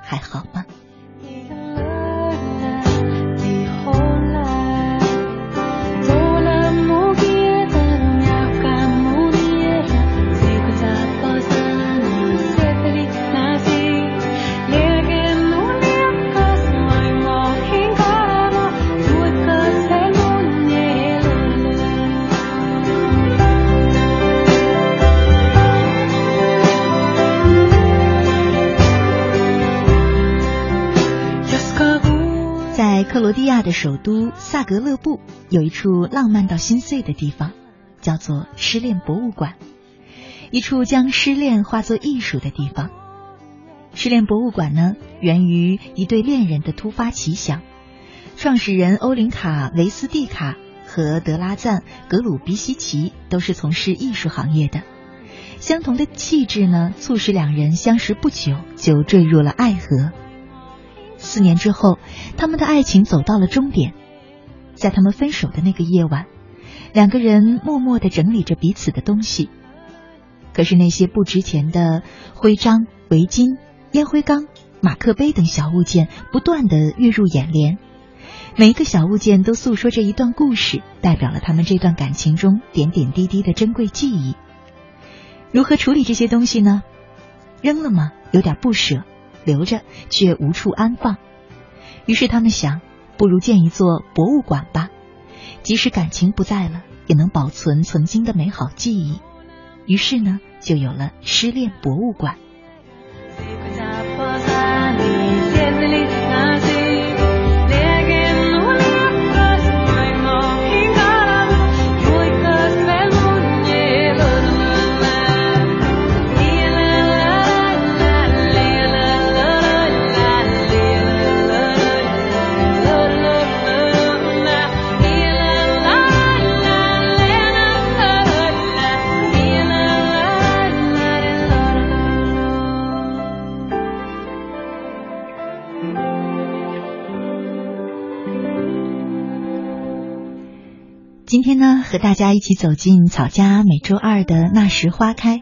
还好吗？克罗地亚的首都萨格勒布有一处浪漫到心碎的地方，叫做失恋博物馆，一处将失恋化作艺术的地方。失恋博物馆呢，源于一对恋人的突发奇想。创始人欧林卡维斯蒂卡和德拉赞格鲁比西奇都是从事艺术行业的，相同的气质呢，促使两人相识不久就坠入了爱河。四年之后，他们的爱情走到了终点。在他们分手的那个夜晚，两个人默默的整理着彼此的东西。可是那些不值钱的徽章、围巾、烟灰缸、马克杯等小物件不断的跃入眼帘，每一个小物件都诉说着一段故事，代表了他们这段感情中点点滴滴的珍贵记忆。如何处理这些东西呢？扔了吗？有点不舍。留着却无处安放，于是他们想，不如建一座博物馆吧，即使感情不在了，也能保存曾经的美好记忆。于是呢，就有了失恋博物馆。今天呢，和大家一起走进草家每周二的那时花开。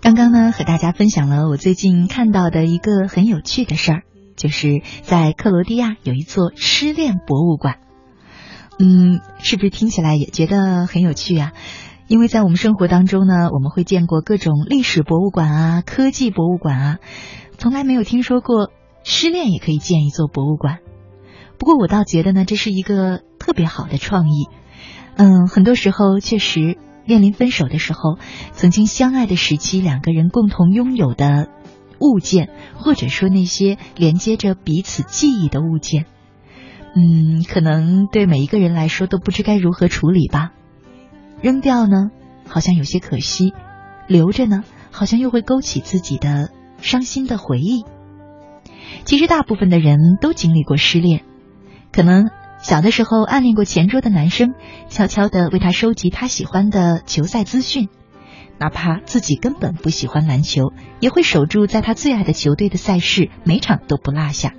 刚刚呢，和大家分享了我最近看到的一个很有趣的事儿，就是在克罗地亚有一座失恋博物馆。嗯，是不是听起来也觉得很有趣啊？因为在我们生活当中呢，我们会见过各种历史博物馆啊、科技博物馆啊，从来没有听说过失恋也可以建一座博物馆。不过我倒觉得呢，这是一个特别好的创意。嗯，很多时候确实面临分手的时候，曾经相爱的时期，两个人共同拥有的物件，或者说那些连接着彼此记忆的物件，嗯，可能对每一个人来说都不知该如何处理吧。扔掉呢，好像有些可惜；留着呢，好像又会勾起自己的伤心的回忆。其实，大部分的人都经历过失恋，可能。小的时候暗恋过前桌的男生，悄悄的为他收集他喜欢的球赛资讯，哪怕自己根本不喜欢篮球，也会守住在他最爱的球队的赛事，每场都不落下。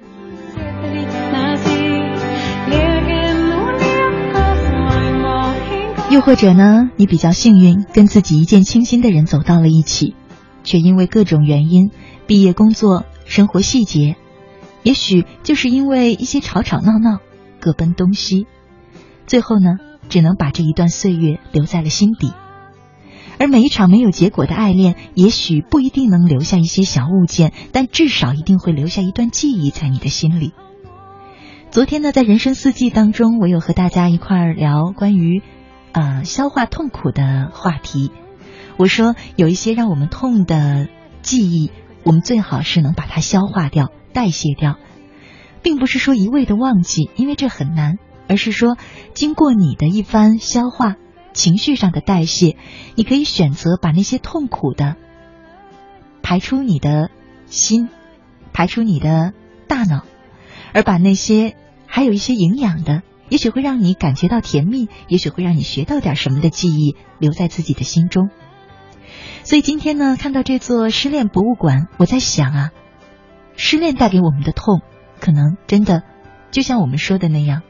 又或者呢，你比较幸运，跟自己一见倾心的人走到了一起，却因为各种原因，毕业、工作、生活细节，也许就是因为一些吵吵闹闹。各奔东西，最后呢，只能把这一段岁月留在了心底。而每一场没有结果的爱恋，也许不一定能留下一些小物件，但至少一定会留下一段记忆在你的心里。昨天呢，在人生四季当中，我有和大家一块儿聊关于呃消化痛苦的话题。我说，有一些让我们痛的记忆，我们最好是能把它消化掉、代谢掉。并不是说一味的忘记，因为这很难，而是说经过你的一番消化，情绪上的代谢，你可以选择把那些痛苦的排出你的心，排出你的大脑，而把那些还有一些营养的，也许会让你感觉到甜蜜，也许会让你学到点什么的记忆留在自己的心中。所以今天呢，看到这座失恋博物馆，我在想啊，失恋带给我们的痛，可能真的就像我们说的那样，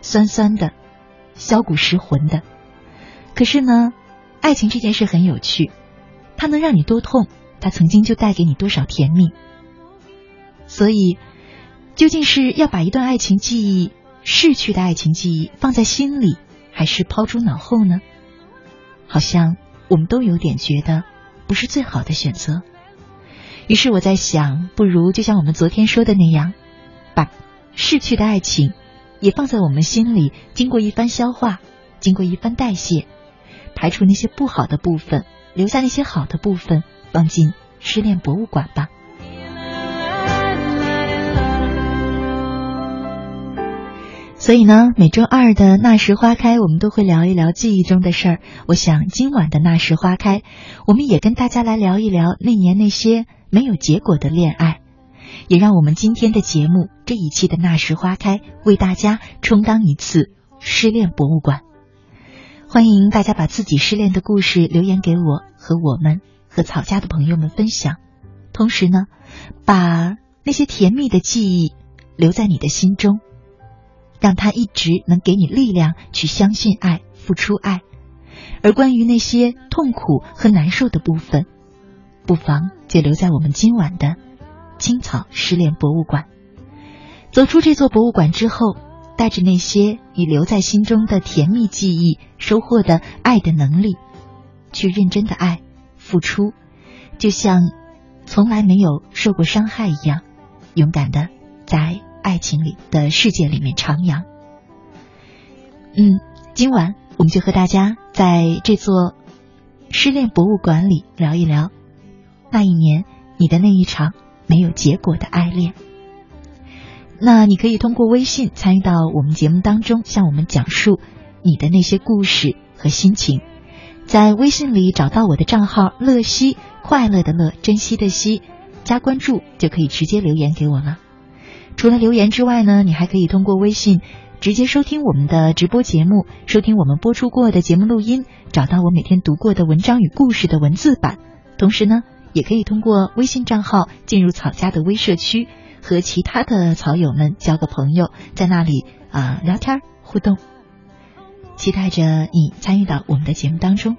酸酸的，削骨蚀魂的。可是呢，爱情这件事很有趣，它能让你多痛，它曾经就带给你多少甜蜜。所以，究竟是要把一段爱情记忆逝去的爱情记忆放在心里，还是抛诸脑后呢？好像我们都有点觉得。不是最好的选择，于是我在想，不如就像我们昨天说的那样，把逝去的爱情也放在我们心里，经过一番消化，经过一番代谢，排除那些不好的部分，留下那些好的部分，放进失恋博物馆吧。所以呢，每周二的那时花开，我们都会聊一聊记忆中的事儿。我想今晚的那时花开，我们也跟大家来聊一聊那年那些没有结果的恋爱，也让我们今天的节目这一期的那时花开为大家充当一次失恋博物馆。欢迎大家把自己失恋的故事留言给我和我们和草家的朋友们分享，同时呢，把那些甜蜜的记忆留在你的心中。让它一直能给你力量去相信爱、付出爱，而关于那些痛苦和难受的部分，不妨就留在我们今晚的青草失恋博物馆。走出这座博物馆之后，带着那些你留在心中的甜蜜记忆，收获的爱的能力，去认真的爱、付出，就像从来没有受过伤害一样，勇敢的在。爱情里的世界里面徜徉。嗯，今晚我们就和大家在这座失恋博物馆里聊一聊那一年你的那一场没有结果的爱恋。那你可以通过微信参与到我们节目当中，向我们讲述你的那些故事和心情。在微信里找到我的账号“乐西”，快乐的乐，珍惜的惜，加关注就可以直接留言给我了。除了留言之外呢，你还可以通过微信直接收听我们的直播节目，收听我们播出过的节目录音，找到我每天读过的文章与故事的文字版。同时呢，也可以通过微信账号进入草家的微社区，和其他的草友们交个朋友，在那里啊聊天互动。期待着你参与到我们的节目当中。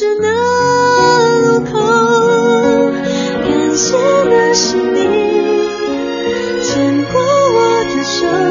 是那路口感谢那是你牵过我的手。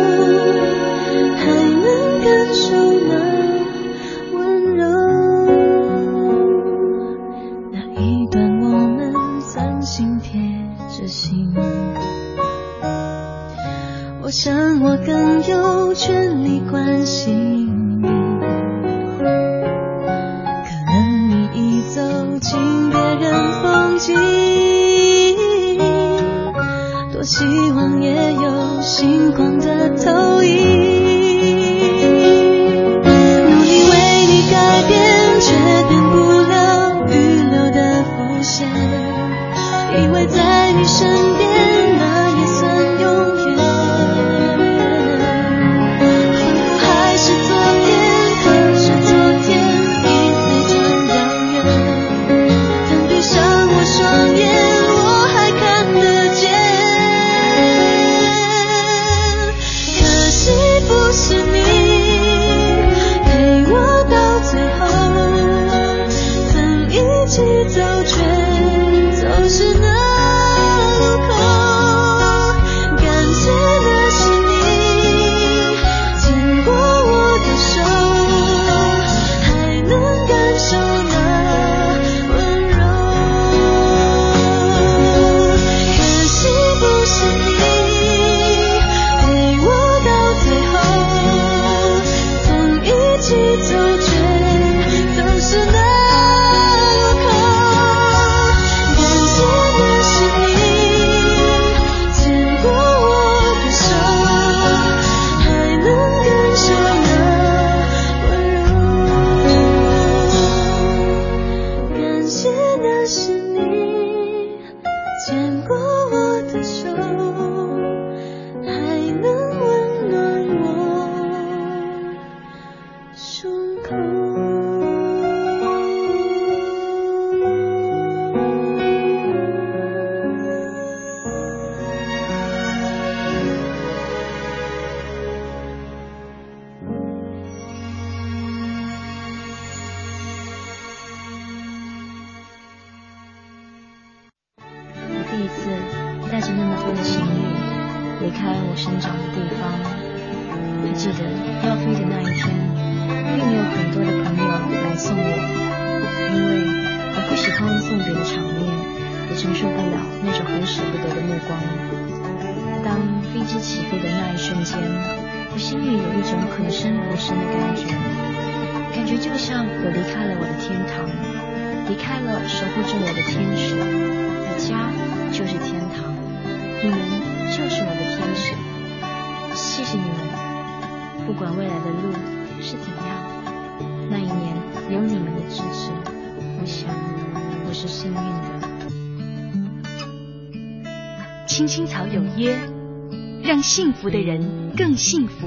福的人更幸福，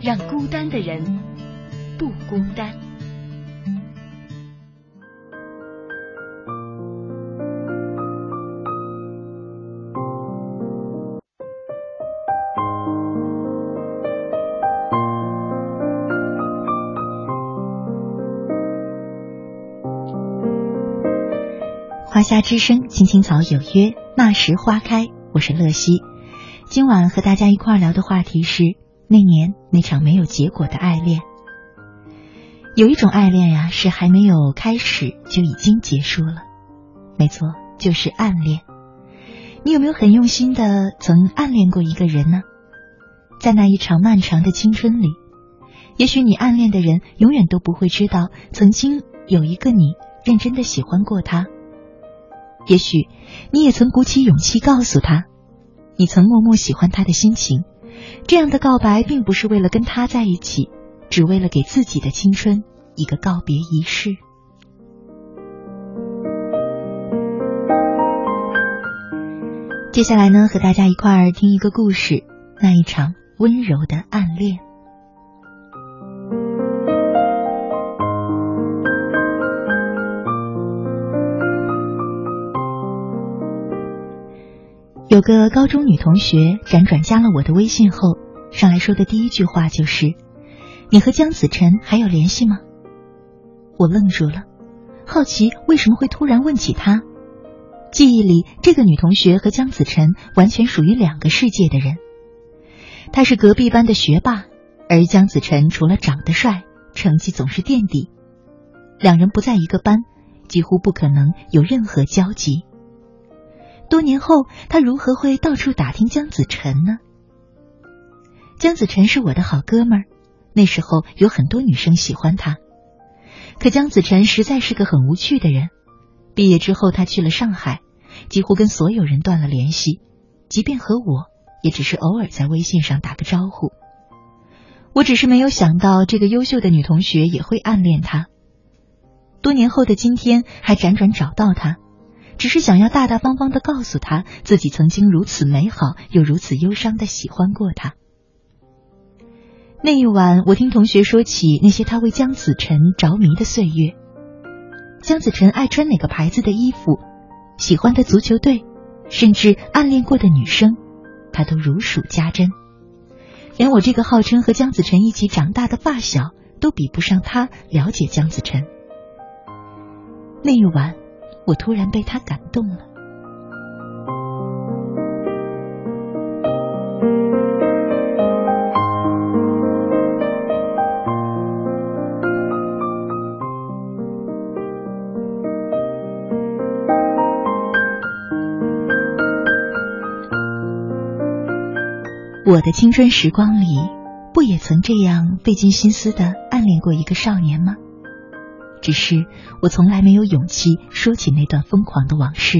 让孤单的人不孤单。华夏之声，青青草有约，那时花开。我是乐西。今晚和大家一块聊的话题是那年那场没有结果的爱恋。有一种爱恋呀，是还没有开始就已经结束了。没错，就是暗恋。你有没有很用心的曾暗恋过一个人呢？在那一场漫长的青春里，也许你暗恋的人永远都不会知道，曾经有一个你认真的喜欢过他。也许你也曾鼓起勇气告诉他。你曾默默喜欢他的心情，这样的告白并不是为了跟他在一起，只为了给自己的青春一个告别仪式。接下来呢，和大家一块儿听一个故事，那一场温柔的暗恋。有个高中女同学辗转加了我的微信后，上来说的第一句话就是：“你和江子晨还有联系吗？”我愣住了，好奇为什么会突然问起他。记忆里，这个女同学和江子晨完全属于两个世界的人。她是隔壁班的学霸，而江子晨除了长得帅，成绩总是垫底。两人不在一个班，几乎不可能有任何交集。多年后，他如何会到处打听江子晨呢？江子晨是我的好哥们儿，那时候有很多女生喜欢他。可江子晨实在是个很无趣的人。毕业之后，他去了上海，几乎跟所有人断了联系，即便和我，也只是偶尔在微信上打个招呼。我只是没有想到，这个优秀的女同学也会暗恋他。多年后的今天，还辗转找到他，只是想要大大方方的告诉他自己曾经如此美好又如此忧伤的喜欢过他。那一晚，我听同学说起那些他为江子晨着迷的岁月。江子晨爱穿哪个牌子的衣服，喜欢的足球队，甚至暗恋过的女生，他都如数家珍。连我这个号称和江子晨一起长大的发小，都比不上他了解江子晨。那一晚，我突然被他感动了。我的青春时光里，不也曾这样费尽心思的暗恋过一个少年吗？只是我从来没有勇气说起那段疯狂的往事。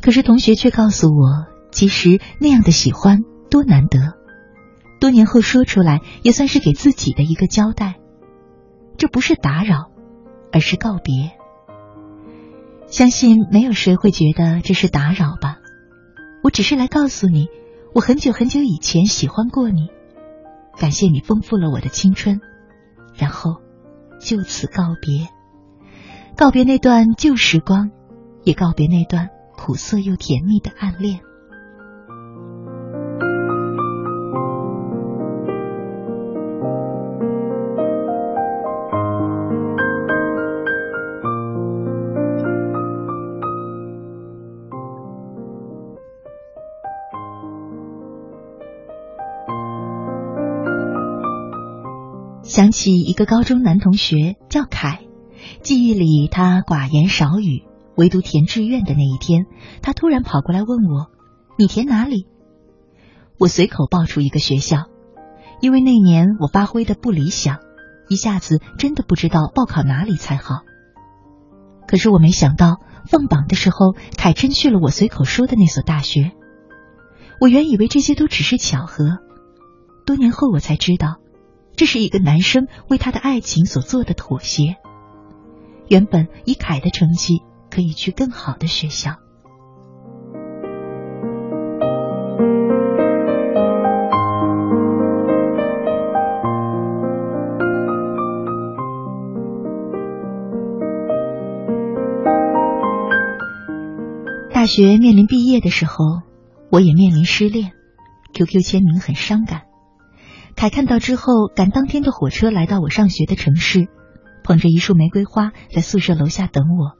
可是同学却告诉我，其实那样的喜欢多难得，多年后说出来也算是给自己的一个交代。这不是打扰，而是告别。相信没有谁会觉得这是打扰吧？我只是来告诉你。我很久很久以前喜欢过你，感谢你丰富了我的青春，然后就此告别，告别那段旧时光，也告别那段苦涩又甜蜜的暗恋。想起一个高中男同学叫凯，记忆里他寡言少语，唯独填志愿的那一天，他突然跑过来问我：“你填哪里？”我随口报出一个学校，因为那年我发挥的不理想，一下子真的不知道报考哪里才好。可是我没想到放榜的时候，凯真去了我随口说的那所大学。我原以为这些都只是巧合，多年后我才知道。这是一个男生为他的爱情所做的妥协。原本以凯的成绩可以去更好的学校。大学面临毕业的时候，我也面临失恋，QQ 签名很伤感。凯看到之后，赶当天的火车来到我上学的城市，捧着一束玫瑰花在宿舍楼下等我，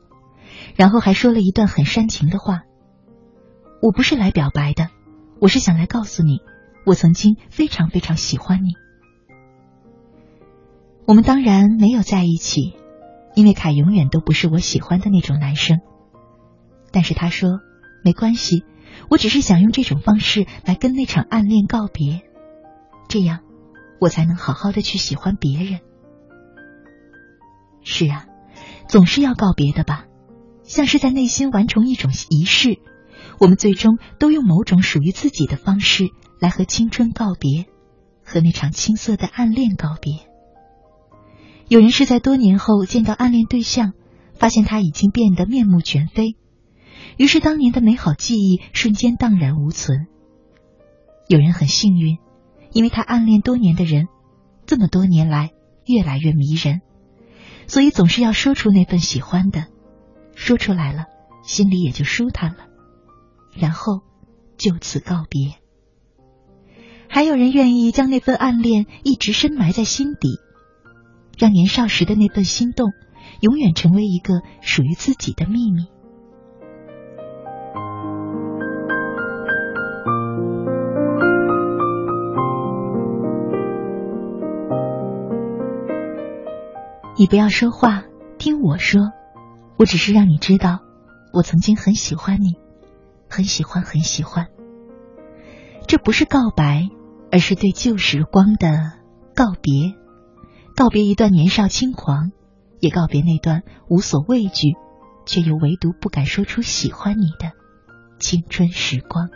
然后还说了一段很煽情的话。我不是来表白的，我是想来告诉你，我曾经非常非常喜欢你。我们当然没有在一起，因为凯永远都不是我喜欢的那种男生。但是他说没关系，我只是想用这种方式来跟那场暗恋告别，这样。我才能好好的去喜欢别人。是啊，总是要告别的吧，像是在内心完成一种仪式。我们最终都用某种属于自己的方式来和青春告别，和那场青涩的暗恋告别。有人是在多年后见到暗恋对象，发现他已经变得面目全非；于是当年的美好记忆瞬间荡然无存。有人很幸运，因为他暗恋多年的人，这么多年来越来越迷人，所以总是要说出那份喜欢的，说出来了，心里也就舒坦了，然后就此告别。还有人愿意将那份暗恋一直深埋在心底，让年少时的那份心动，永远成为一个属于自己的秘密。你不要说话，听我说。我只是让你知道，我曾经很喜欢你，很喜欢，很喜欢。这不是告白，而是对旧时光的告别，告别一段年少轻狂，也告别那段无所畏惧，却又唯独不敢说出喜欢你的青春时光。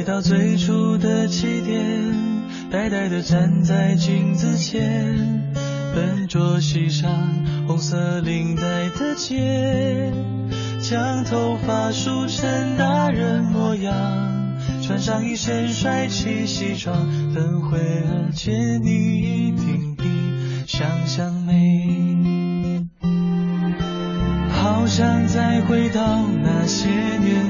回到最初的起点，呆呆地站在镜子前，笨拙系上红色领带的结，将头发梳成大人模样，穿上一身帅气西装，等会儿见你一定比想象美。好想再回到那些年，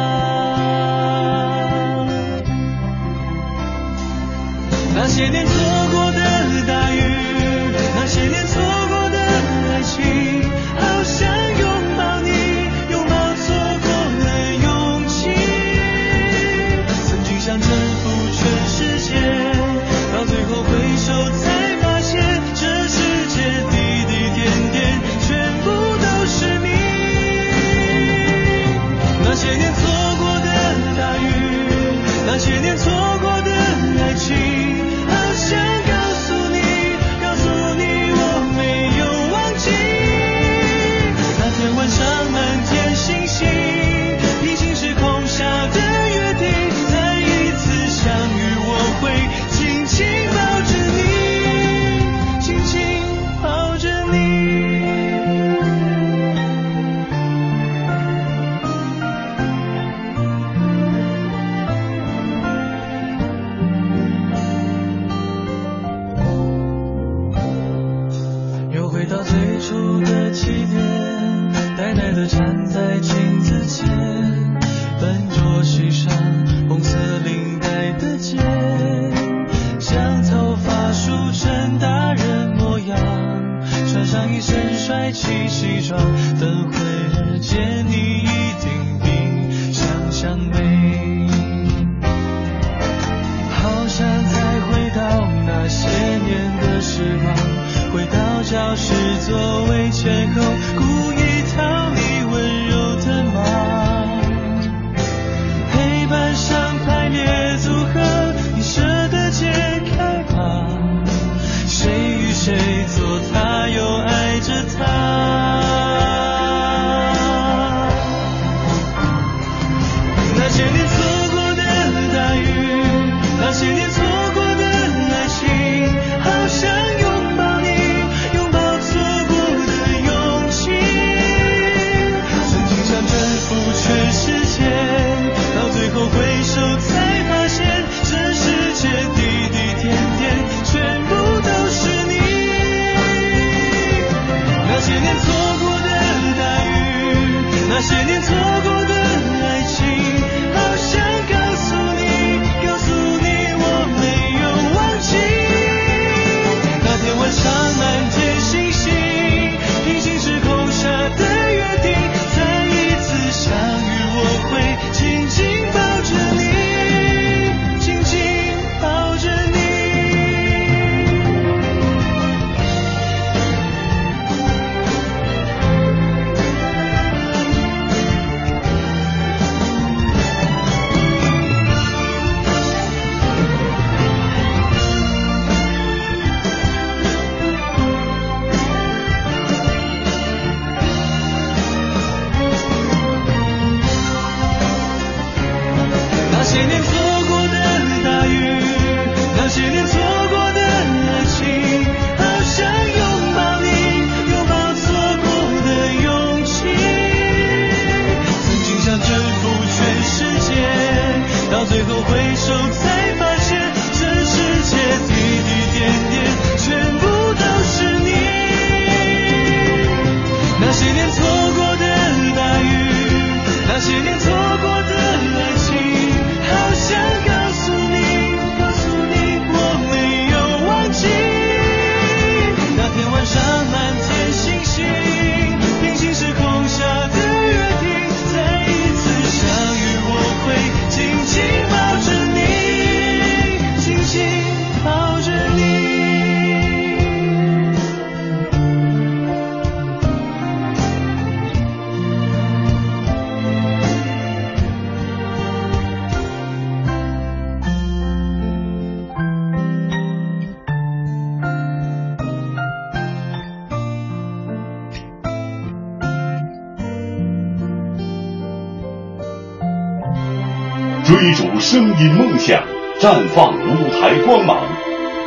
绽放舞台光芒。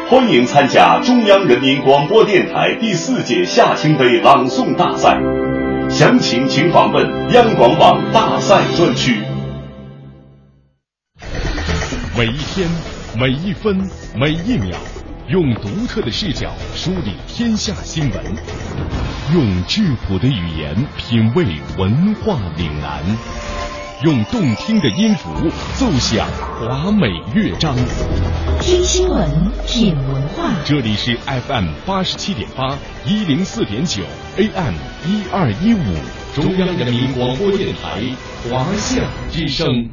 欢迎参加中央人民广播电台第四届夏青杯朗诵大赛，详情请访问央广网大赛专区。每一天，每一分，每一秒，用独特的视角梳理天下新闻，用质朴的语言品味文化岭南。用动听的音符奏响华美乐章，听新闻，品文化。这里是 FM 八十七点八，一零四点九，AM 一二一五，中央人民广播电台华夏之声。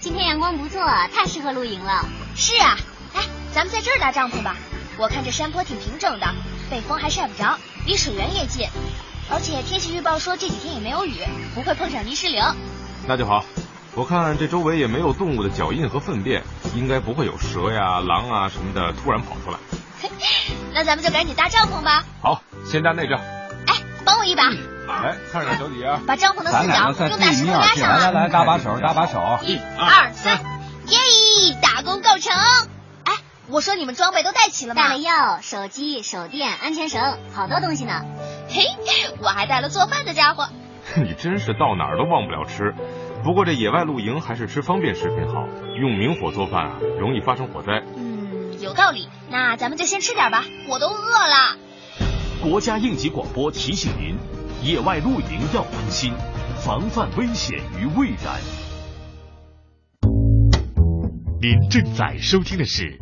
今天阳光不错，太适合露营了。是啊，哎，咱们在这儿搭帐篷吧。我看这山坡挺平整的，北风还晒不着，离水源也近。而且天气预报说这几天也没有雨，不会碰上泥石流。那就好，我看这周围也没有动物的脚印和粪便，应该不会有蛇呀、狼啊什么的突然跑出来。那咱们就赶紧搭帐篷吧。好，先搭那张。哎，帮我一把。哎，看着小底啊，把帐篷的四角用大石头压上。来来来，搭把手，搭把手。一二三，耶！大功告成。哎，我说你们装备都带齐了吗？带了药、手机、手电、安全绳，好多东西呢。嘿，我还带了做饭的家伙。你真是到哪儿都忘不了吃。不过这野外露营还是吃方便食品好，用明火做饭啊，容易发生火灾。嗯，有道理。那咱们就先吃点吧，我都饿了。国家应急广播提醒您：野外露营要当心，防范危险于未然。您正在收听的是《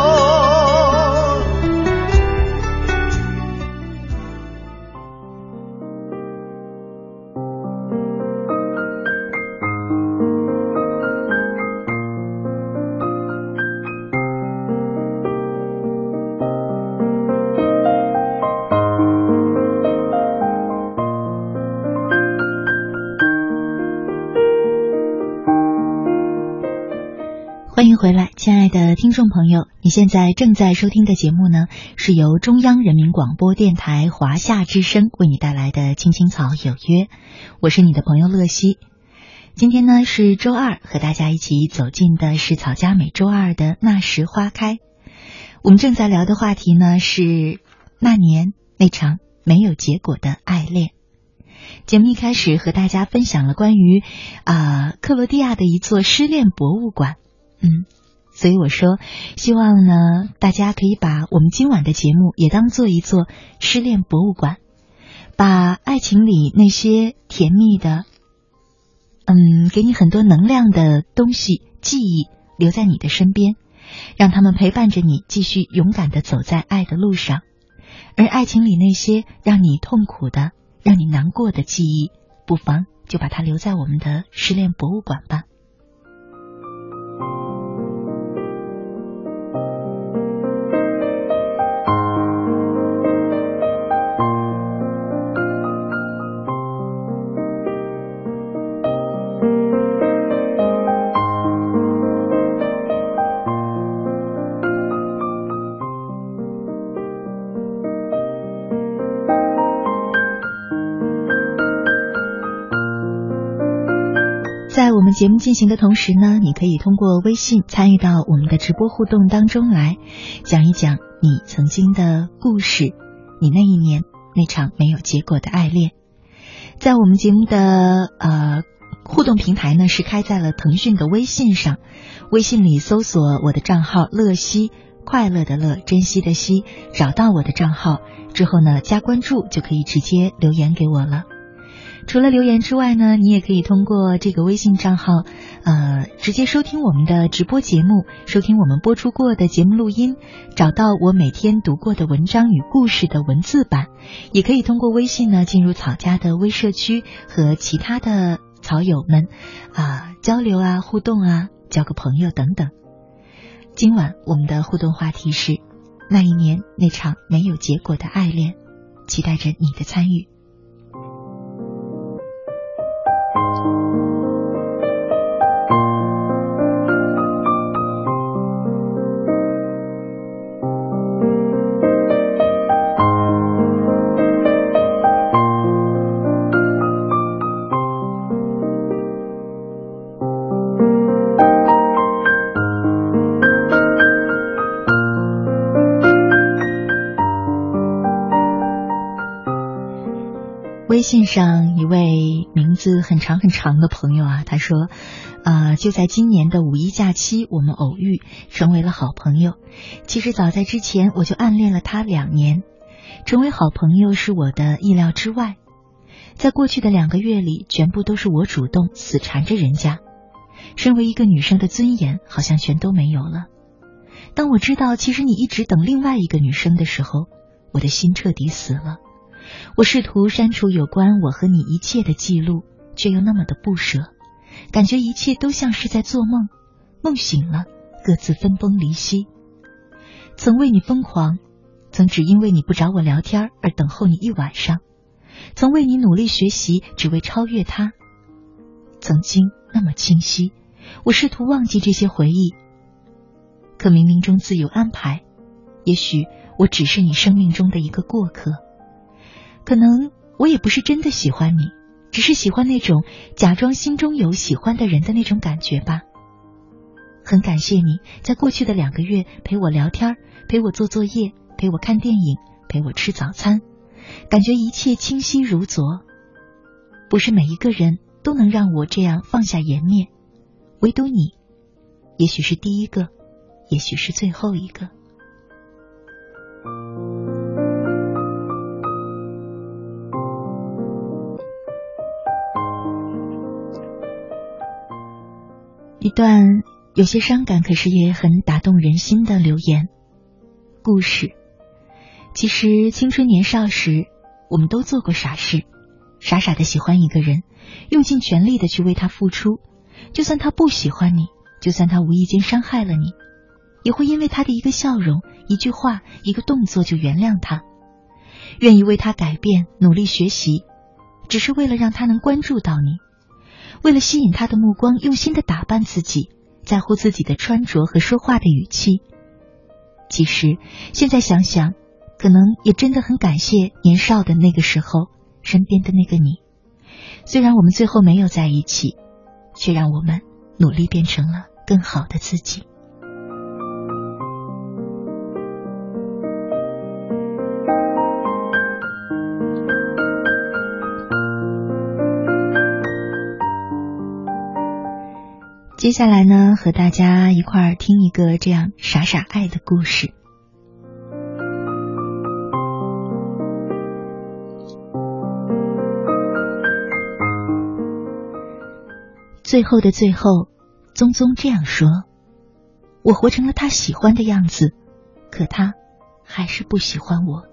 欢迎回来，亲爱的听众朋友，你现在正在收听的节目呢，是由中央人民广播电台华夏之声为你带来的《青青草有约》，我是你的朋友乐西。今天呢是周二，和大家一起走进的是草家每周二的那时花开。我们正在聊的话题呢是那年那场没有结果的爱恋。节目一开始和大家分享了关于啊克罗地亚的一座失恋博物馆，嗯，所以我说希望呢大家可以把我们今晚的节目也当做一座失恋博物馆，把爱情里那些甜蜜的。嗯，给你很多能量的东西、记忆留在你的身边，让他们陪伴着你，继续勇敢的走在爱的路上。而爱情里那些让你痛苦的、让你难过的记忆，不妨就把它留在我们的失恋博物馆吧。节目进行的同时呢，你可以通过微信参与到我们的直播互动当中来，讲一讲你曾经的故事，你那一年那场没有结果的爱恋。在我们节目的呃互动平台呢，是开在了腾讯的微信上，微信里搜索我的账号“乐西”，快乐的乐，珍惜的惜，找到我的账号之后呢，加关注就可以直接留言给我了。除了留言之外呢，你也可以通过这个微信账号，呃，直接收听我们的直播节目，收听我们播出过的节目录音，找到我每天读过的文章与故事的文字版，也可以通过微信呢进入草家的微社区和其他的草友们啊交流啊互动啊交个朋友等等。今晚我们的互动话题是那一年那场没有结果的爱恋，期待着你的参与。微信上一位名字很长很长的朋友啊，他说，啊，就在今年的五一假期，我们偶遇，成为了好朋友。其实早在之前，我就暗恋了他两年，成为好朋友是我的意料之外。在过去的两个月里，全部都是我主动死缠着人家。身为一个女生的尊严，好像全都没有了。当我知道其实你一直等另外一个女生的时候，我的心彻底死了。我试图删除有关我和你一切的记录，却又那么的不舍，感觉一切都像是在做梦。梦醒了，各自分崩离析。曾为你疯狂，曾只因为你不找我聊天而等候你一晚上，曾为你努力学习，只为超越他。曾经那么清晰，我试图忘记这些回忆，可冥冥中自有安排。也许我只是你生命中的一个过客。可能我也不是真的喜欢你，只是喜欢那种假装心中有喜欢的人的那种感觉吧。很感谢你在过去的两个月陪我聊天，陪我做作业，陪我看电影，陪我吃早餐，感觉一切清晰如昨。不是每一个人都能让我这样放下颜面，唯独你，也许是第一个，也许是最后一个。一段有些伤感，可是也很打动人心的留言故事。其实青春年少时，我们都做过傻事，傻傻的喜欢一个人，用尽全力的去为他付出。就算他不喜欢你，就算他无意间伤害了你，也会因为他的一个笑容、一句话、一个动作就原谅他，愿意为他改变，努力学习，只是为了让他能关注到你。为了吸引他的目光，用心的打扮自己，在乎自己的穿着和说话的语气。其实现在想想，可能也真的很感谢年少的那个时候身边的那个你。虽然我们最后没有在一起，却让我们努力变成了更好的自己。接下来呢，和大家一块儿听一个这样傻傻爱的故事。最后的最后，宗宗这样说：“我活成了他喜欢的样子，可他还是不喜欢我。”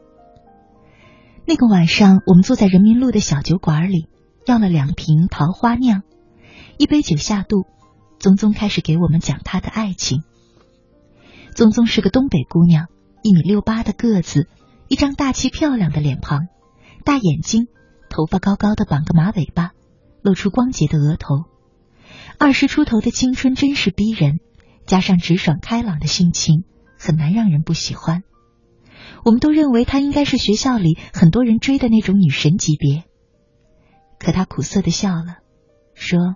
那个晚上，我们坐在人民路的小酒馆里，要了两瓶桃花酿，一杯酒下肚。宗宗开始给我们讲他的爱情。宗宗是个东北姑娘，一米六八的个子，一张大气漂亮的脸庞，大眼睛，头发高高的绑个马尾巴，露出光洁的额头。二十出头的青春真是逼人，加上直爽开朗的性情，很难让人不喜欢。我们都认为她应该是学校里很多人追的那种女神级别。可她苦涩的笑了，说。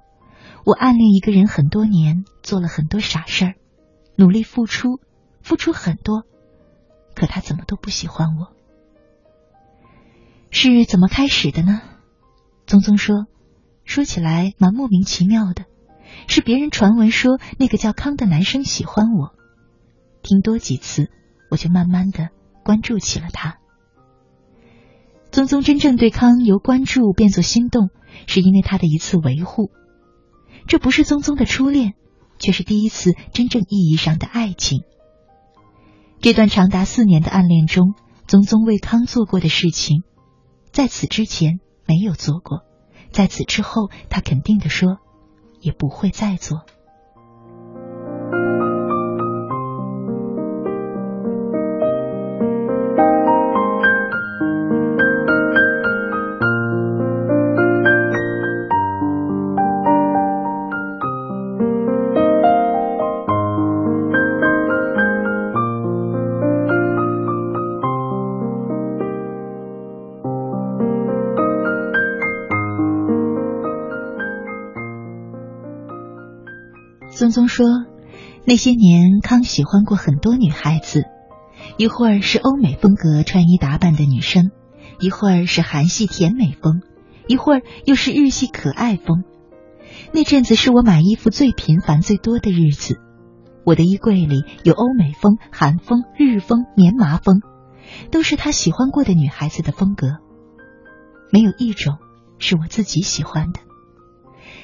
我暗恋一个人很多年，做了很多傻事儿，努力付出，付出很多，可他怎么都不喜欢我。是怎么开始的呢？宗宗说，说起来蛮莫名其妙的，是别人传闻说那个叫康的男生喜欢我，听多几次，我就慢慢的关注起了他。宗宗真正对康由关注变作心动，是因为他的一次维护。这不是宗宗的初恋，却是第一次真正意义上的爱情。这段长达四年的暗恋中，宗宗为康做过的事情，在此之前没有做过，在此之后，他肯定的说，也不会再做。那些年康喜欢过很多女孩子，一会儿是欧美风格穿衣打扮的女生，一会儿是韩系甜美风，一会儿又是日系可爱风。那阵子是我买衣服最频繁、最多的日子。我的衣柜里有欧美风、韩风、日风、棉麻风，都是他喜欢过的女孩子的风格，没有一种是我自己喜欢的。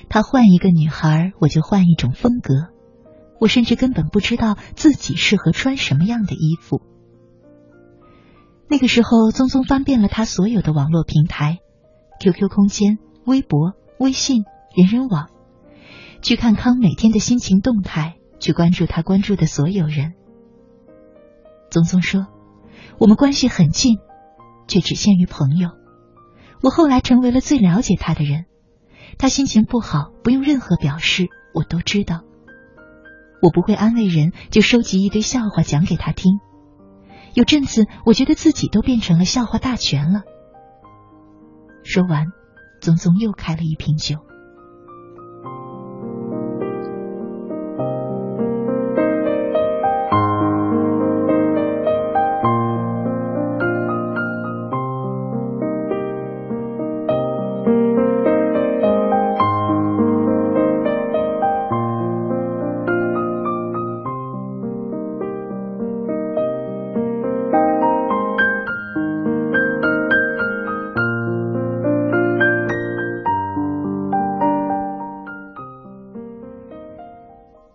他换一个女孩，我就换一种风格。我甚至根本不知道自己适合穿什么样的衣服。那个时候，宗宗翻遍了他所有的网络平台：QQ 空间、微博、微信、人人网，去看康每天的心情动态，去关注他关注的所有人。宗宗说：“我们关系很近，却只限于朋友。”我后来成为了最了解他的人。他心情不好，不用任何表示，我都知道。我不会安慰人，就收集一堆笑话讲给他听。有阵子，我觉得自己都变成了笑话大全了。说完，宗宗又开了一瓶酒。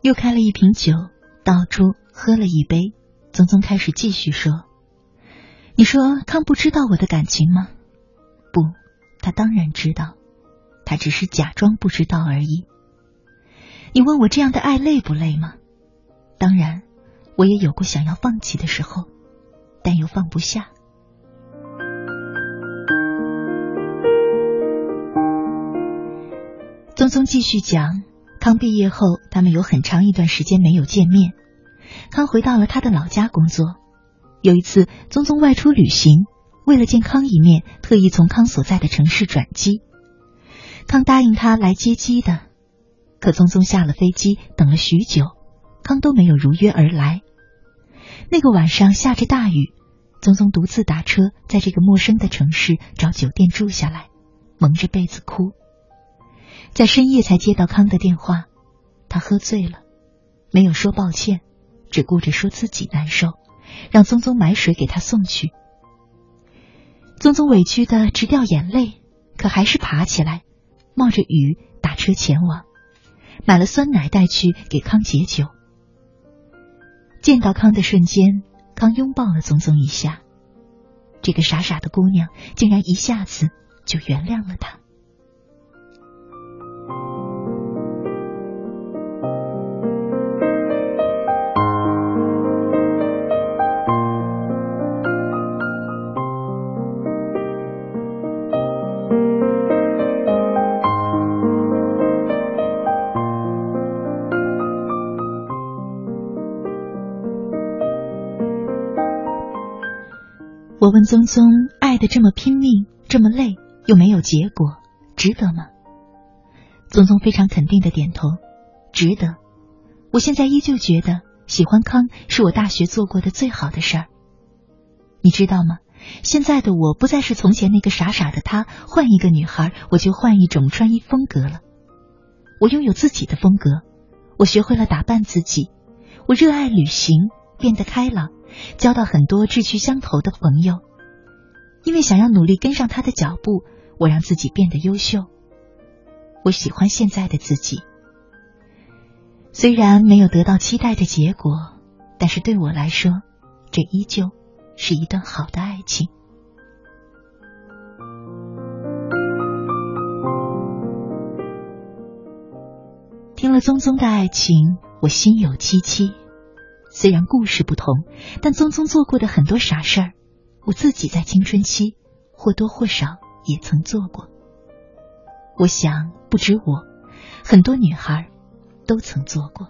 又开了一瓶酒，倒出喝了一杯。宗宗开始继续说：“你说康不知道我的感情吗？不，他当然知道，他只是假装不知道而已。你问我这样的爱累不累吗？当然，我也有过想要放弃的时候，但又放不下。”宗宗继续讲。康毕业后，他们有很长一段时间没有见面。康回到了他的老家工作。有一次，宗宗外出旅行，为了见康一面，特意从康所在的城市转机。康答应他来接机的，可宗宗下了飞机，等了许久，康都没有如约而来。那个晚上下着大雨，宗宗独自打车在这个陌生的城市找酒店住下来，蒙着被子哭。在深夜才接到康的电话，他喝醉了，没有说抱歉，只顾着说自己难受，让宗宗买水给他送去。宗宗委屈的直掉眼泪，可还是爬起来。冒着雨打车前往，买了酸奶带去给康解酒。见到康的瞬间，康拥抱了宗宗一下。这个傻傻的姑娘竟然一下子就原谅了他。我问宗宗：“爱的这么拼命，这么累，又没有结果，值得吗？”宗宗非常肯定的点头：“值得。我现在依旧觉得喜欢康是我大学做过的最好的事儿。你知道吗？现在的我不再是从前那个傻傻的他，换一个女孩我就换一种穿衣风格了。我拥有自己的风格，我学会了打扮自己，我热爱旅行，变得开朗。”交到很多志趣相投的朋友，因为想要努力跟上他的脚步，我让自己变得优秀。我喜欢现在的自己，虽然没有得到期待的结果，但是对我来说，这依旧是一段好的爱情。听了宗宗的爱情，我心有戚戚。虽然故事不同，但宗宗做过的很多傻事儿，我自己在青春期或多或少也曾做过。我想，不止我，很多女孩都曾做过。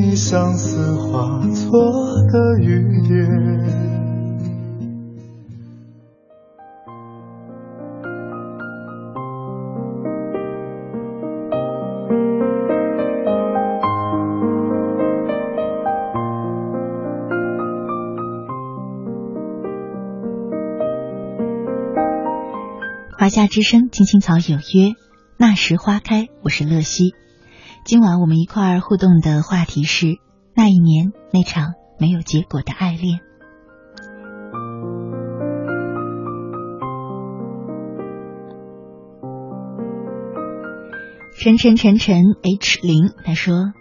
你相思化作的雨点？华夏之声，青青草有约，那时花开。我是乐西。今晚我们一块儿互动的话题是那一年那场没有结果的爱恋。晨晨晨晨 H 零他说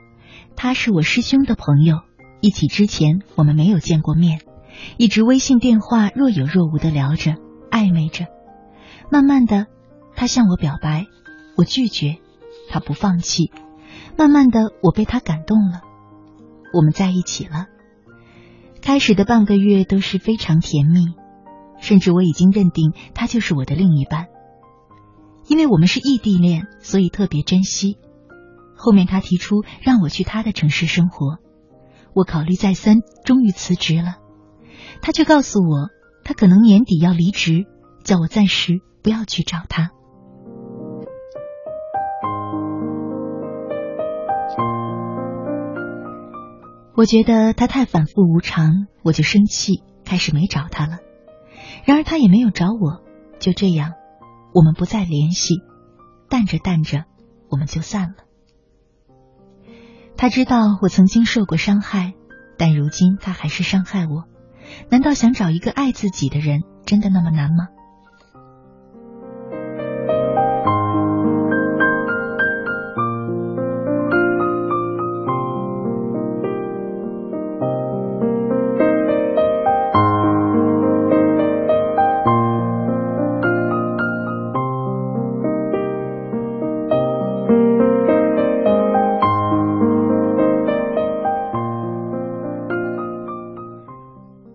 他是我师兄的朋友，一起之前我们没有见过面，一直微信电话若有若无的聊着，暧昧着。慢慢的，他向我表白，我拒绝，他不放弃。慢慢的，我被他感动了，我们在一起了。开始的半个月都是非常甜蜜，甚至我已经认定他就是我的另一半。因为我们是异地恋，所以特别珍惜。后面他提出让我去他的城市生活，我考虑再三，终于辞职了。他却告诉我，他可能年底要离职，叫我暂时。不要去找他。我觉得他太反复无常，我就生气，开始没找他了。然而他也没有找我，就这样，我们不再联系，淡着淡着，我们就散了。他知道我曾经受过伤害，但如今他还是伤害我。难道想找一个爱自己的人，真的那么难吗？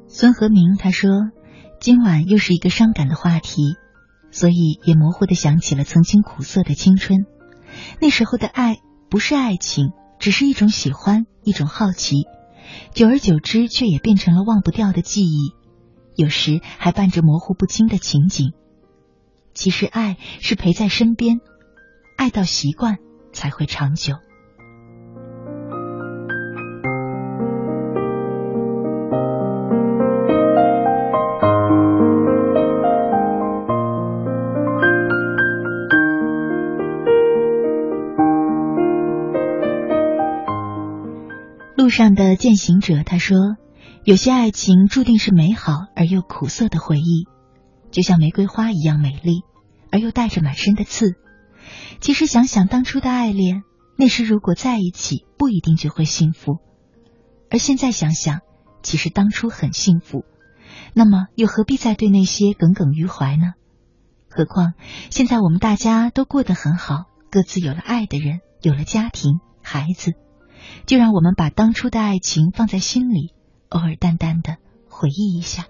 孙和明他说：“今晚又是一个伤感的话题，所以也模糊的想起了曾经苦涩的青春。那时候的爱不是爱情，只是一种喜欢，一种好奇。久而久之，却也变成了忘不掉的记忆，有时还伴着模糊不清的情景。其实，爱是陪在身边，爱到习惯才会长久。”路上的践行者他说：“有些爱情注定是美好而又苦涩的回忆，就像玫瑰花一样美丽，而又带着满身的刺。其实想想当初的爱恋，那时如果在一起，不一定就会幸福。而现在想想，其实当初很幸福，那么又何必再对那些耿耿于怀呢？何况现在我们大家都过得很好，各自有了爱的人，有了家庭、孩子。”就让我们把当初的爱情放在心里，偶尔淡淡的回忆一下。